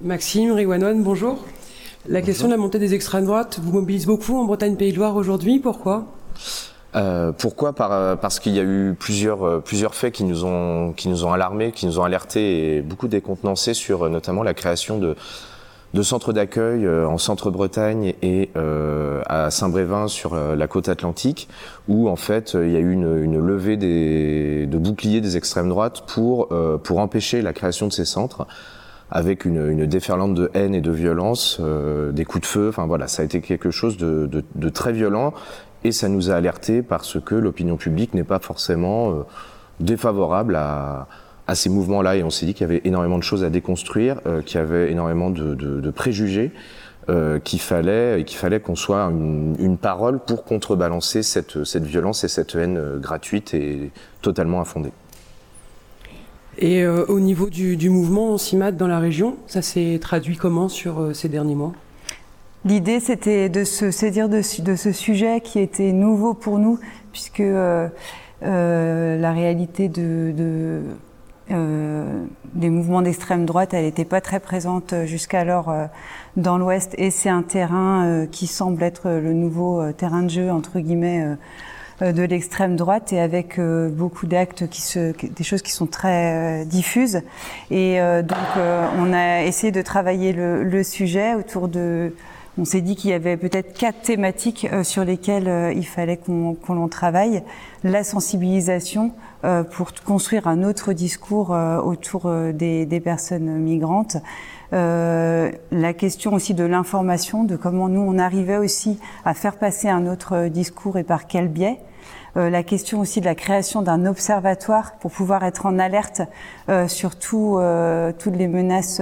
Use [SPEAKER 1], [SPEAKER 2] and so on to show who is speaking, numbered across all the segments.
[SPEAKER 1] Maxime, Riwanon, bonjour. La question de la montée des extrêmes droites vous mobilise beaucoup en Bretagne-Pays de Loire aujourd'hui. Pourquoi?
[SPEAKER 2] Euh, pourquoi? Euh, Parce qu'il y a eu plusieurs, euh, plusieurs faits qui nous, ont, qui nous ont alarmés, qui nous ont alertés et beaucoup décontenancés sur notamment la création de, de centres d'accueil en centre-Bretagne et à Saint-Brévin sur la côte atlantique, où en fait il y a eu une, une levée des, de boucliers des extrêmes droites pour, pour empêcher la création de ces centres avec une, déferlante de haine et de violence, des coups de feu. Enfin voilà, ça a été quelque chose de, très violent et ça nous a alertés parce que l'opinion publique n'est pas forcément euh, défavorable à, ces mouvements-là. Et on s'est dit qu'il y avait énormément de choses à déconstruire, euh, qu'il y avait énormément de, préjugés, euh, qu'il fallait, qu'on soit une, parole pour contrebalancer cette, cette violence et cette haine euh, gratuite et totalement infondée.
[SPEAKER 1] Et euh, au niveau du, mouvement CIMAD dans la région, ça s'est traduit comment sur euh, ces derniers mois?
[SPEAKER 3] L'idée, c'était de se saisir de, ce sujet qui était nouveau pour nous, puisque euh, la réalité de, de des mouvements d'extrême droite, elle n'était pas très présente jusqu'alors dans l'Ouest, et c'est un terrain qui semble être le nouveau terrain de jeu entre guillemets de l'extrême droite et avec euh, beaucoup d'actes qui se, des choses qui sont très euh, diffuses. Et euh, donc, on a essayé de travailler le, le sujet autour de on s'est dit qu'il y avait peut-être quatre thématiques euh, sur lesquelles euh, il fallait qu'on qu l'on travaille. La sensibilisation euh, pour construire un autre discours autour des, personnes migrantes. la question aussi de l'information, de comment nous on arrivait aussi à faire passer un autre discours et par quel biais. la question aussi de la création d'un observatoire pour pouvoir être en alerte sur tout, toutes les menaces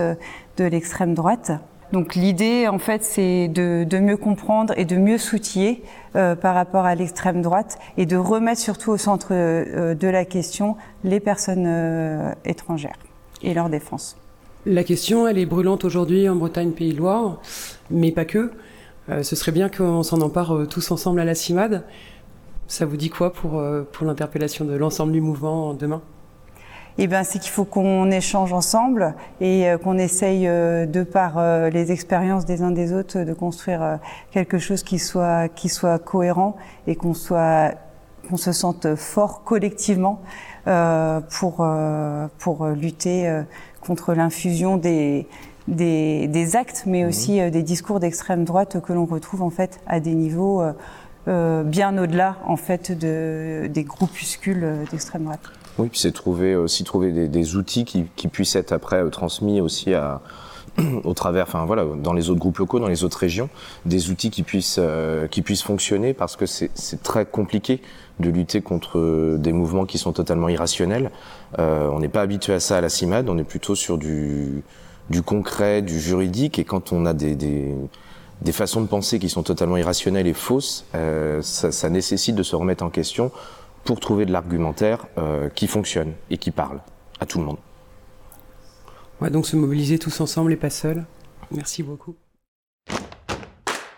[SPEAKER 3] de l'extrême droite. Donc l'idée, en fait, c'est de, mieux comprendre et de mieux s'outiller euh, par rapport à l'extrême droite et de remettre surtout au centre euh, de la question les personnes euh, étrangères et leur défense.
[SPEAKER 1] La question, elle est brûlante aujourd'hui en Bretagne, Pays de Loire, mais pas que. Ce serait bien qu'on s'en empare tous ensemble à la CIMAD. Ça vous dit quoi pour l'interpellation de l'ensemble du mouvement demain?
[SPEAKER 3] Eh ben, c'est qu'il faut qu'on échange ensemble et euh, qu'on essaye, euh, de par euh, les expériences des uns des autres, de construire quelque chose qui soit, qui soit cohérent et qu'on soit, qu'on se sente fort collectivement pour, pour lutter contre l'infusion des, des, des, actes, mais mmh. aussi des discours d'extrême droite que l'on retrouve en fait à des niveaux bien au-delà en fait de, des groupuscules d'extrême droite.
[SPEAKER 2] Oui, puis c'est trouver aussi trouver des, des outils qui, qui, puissent être après euh, transmis aussi à au travers, enfin voilà, dans les autres groupes locaux, dans les autres régions, des outils qui puissent euh, qui puissent fonctionner parce que c'est très compliqué de lutter contre des mouvements qui sont totalement irrationnels. Euh, on n'est pas habitué à ça à la CIMAD, on est plutôt sur du du concret, du juridique, et quand on a des, des des façons de penser qui sont totalement irrationnelles et fausses, euh, ça, ça nécessite de se remettre en question pour trouver de l'argumentaire euh, qui fonctionne et qui parle à tout le monde.
[SPEAKER 1] Ouais, donc se mobiliser tous ensemble et pas seuls. Merci beaucoup.